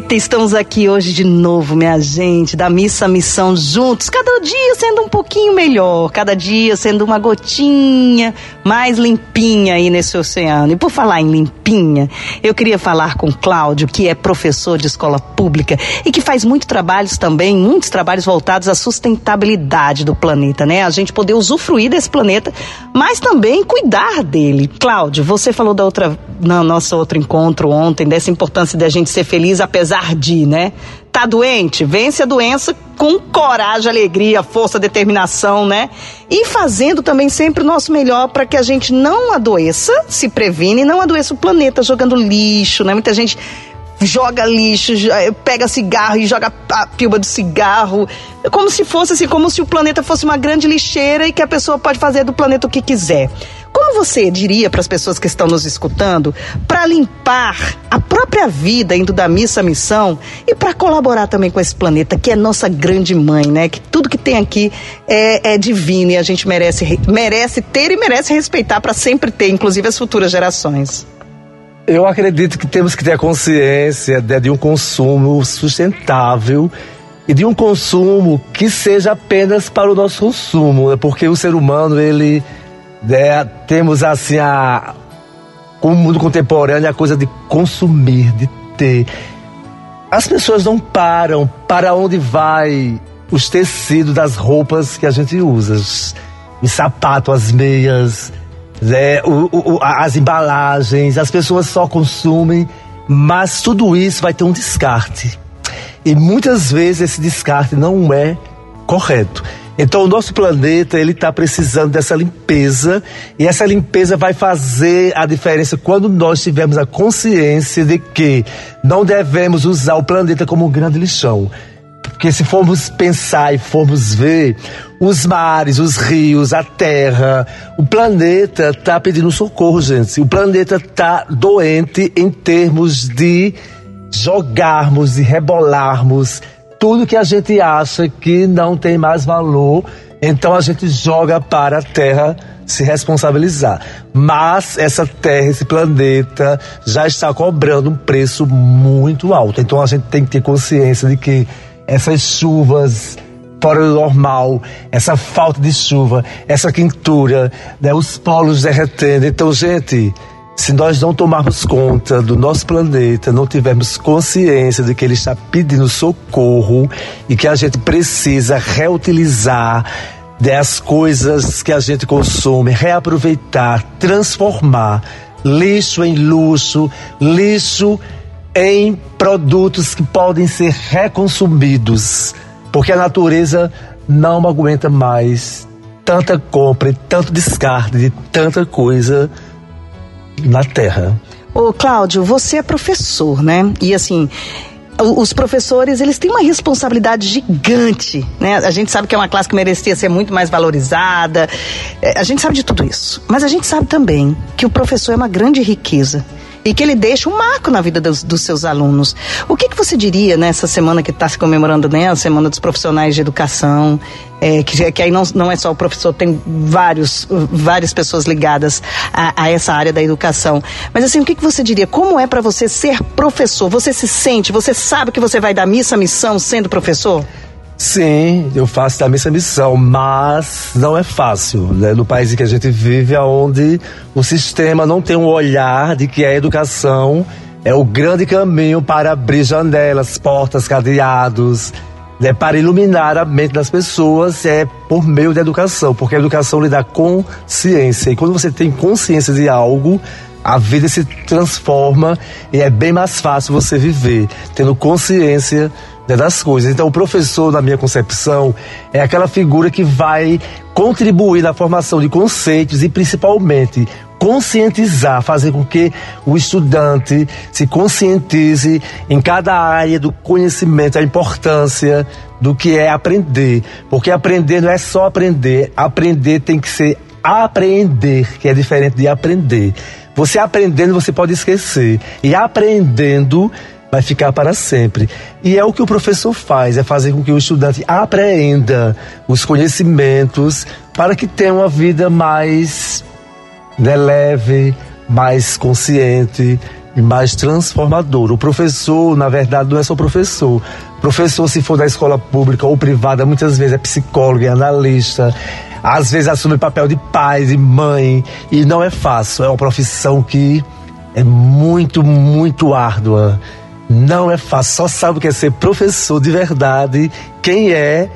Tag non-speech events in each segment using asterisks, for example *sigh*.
Eita, estamos aqui hoje de novo, minha gente, da missa missão juntos, cada dia sendo um pouquinho melhor, cada dia sendo uma gotinha mais limpinha aí nesse oceano. E por falar em limpinha, eu queria falar com Cláudio, que é professor de escola pública e que faz muitos trabalhos também, muitos trabalhos voltados à sustentabilidade do planeta, né? A gente poder usufruir desse planeta, mas também cuidar dele. Cláudio, você falou da outra, no nosso outro encontro ontem, dessa importância da gente ser feliz apesar de, né? Tá doente? Vence a doença com coragem, alegria, força, determinação, né? E fazendo também sempre o nosso melhor para que a gente não adoeça, se previne não adoeça o planeta jogando lixo, né? Muita gente joga lixo, pega cigarro e joga a pilba do cigarro, como se fosse assim, como se o planeta fosse uma grande lixeira e que a pessoa pode fazer do planeta o que quiser. Como você diria para as pessoas que estão nos escutando para limpar a própria vida indo da missa à missão e para colaborar também com esse planeta que é nossa grande mãe, né? Que tudo que tem aqui é, é divino e a gente merece merece ter e merece respeitar para sempre ter, inclusive as futuras gerações. Eu acredito que temos que ter a consciência de, de um consumo sustentável e de um consumo que seja apenas para o nosso consumo, né? porque o ser humano ele é, temos assim a com o mundo contemporâneo a coisa de consumir, de ter. As pessoas não param para onde vai os tecidos das roupas que a gente usa, os, os sapatos, as meias, né, o, o, as embalagens. As pessoas só consumem, mas tudo isso vai ter um descarte. E muitas vezes esse descarte não é correto. Então o nosso planeta ele está precisando dessa limpeza e essa limpeza vai fazer a diferença quando nós tivermos a consciência de que não devemos usar o planeta como um grande lixão. Porque se formos pensar e formos ver os mares, os rios, a terra, o planeta está pedindo socorro, gente. O planeta está doente em termos de jogarmos e rebolarmos tudo que a gente acha que não tem mais valor, então a gente joga para a Terra se responsabilizar. Mas essa Terra, esse planeta, já está cobrando um preço muito alto. Então a gente tem que ter consciência de que essas chuvas fora do normal, essa falta de chuva, essa quintura, né, os polos derretendo. Então, gente, se nós não tomarmos conta do nosso planeta, não tivermos consciência de que ele está pedindo socorro e que a gente precisa reutilizar das coisas que a gente consome, reaproveitar, transformar lixo em luxo, lixo em produtos que podem ser reconsumidos, porque a natureza não aguenta mais tanta compra e tanto descarte de tanta coisa na Terra. Ô, Cláudio, você é professor, né? E assim, os professores, eles têm uma responsabilidade gigante, né? A gente sabe que é uma classe que merecia ser muito mais valorizada. É, a gente sabe de tudo isso. Mas a gente sabe também que o professor é uma grande riqueza e que ele deixa um marco na vida dos, dos seus alunos. O que, que você diria nessa semana que está se comemorando, né? A Semana dos Profissionais de Educação, é, que, que aí não, não é só o professor, tem vários, várias pessoas ligadas a, a essa área da educação. Mas assim, o que, que você diria? Como é para você ser professor? Você se sente, você sabe que você vai dar missa missão sendo professor? Sim, eu faço da missa missão, mas não é fácil, né? No país em que a gente vive, onde o sistema não tem um olhar de que a educação é o grande caminho para abrir janelas, portas, cadeados, né? para iluminar a mente das pessoas é por meio da educação, porque a educação lhe dá consciência. E quando você tem consciência de algo, a vida se transforma e é bem mais fácil você viver, tendo consciência né, das coisas. Então, o professor, na minha concepção, é aquela figura que vai contribuir na formação de conceitos e, principalmente, conscientizar, fazer com que o estudante se conscientize em cada área do conhecimento, a importância do que é aprender. Porque aprender não é só aprender, aprender tem que ser apreender, que é diferente de aprender. Você aprendendo, você pode esquecer. E aprendendo, vai ficar para sempre. E é o que o professor faz, é fazer com que o estudante apreenda os conhecimentos para que tenha uma vida mais né, leve, mais consciente e mais transformadora. O professor, na verdade, não é só professor. Professor, se for da escola pública ou privada, muitas vezes é psicólogo, é analista, às vezes assume papel de pai, de mãe, e não é fácil. É uma profissão que é muito, muito árdua. Não é fácil. Só sabe o que é ser professor de verdade, quem é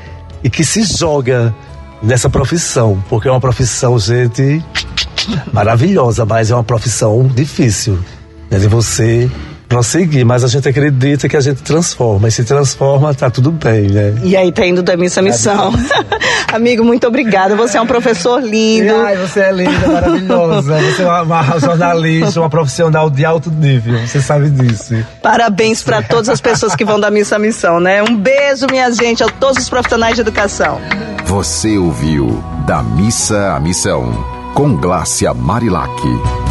e que se joga nessa profissão. Porque é uma profissão, gente, maravilhosa, mas é uma profissão difícil. É de você prosseguir, mas a gente acredita que a gente transforma. E se transforma, tá tudo bem, né? E aí tá indo da missa missão. *laughs* Amigo, muito obrigada. Você é um professor lindo. Ai, você é linda, maravilhosa. Você é uma, uma jornalista, uma profissional de alto nível. Você sabe disso. Parabéns para todas as pessoas que vão da missa missão, né? Um beijo, minha gente, a todos os profissionais de educação. Você ouviu Da Missa à Missão, com Glácia Marilac.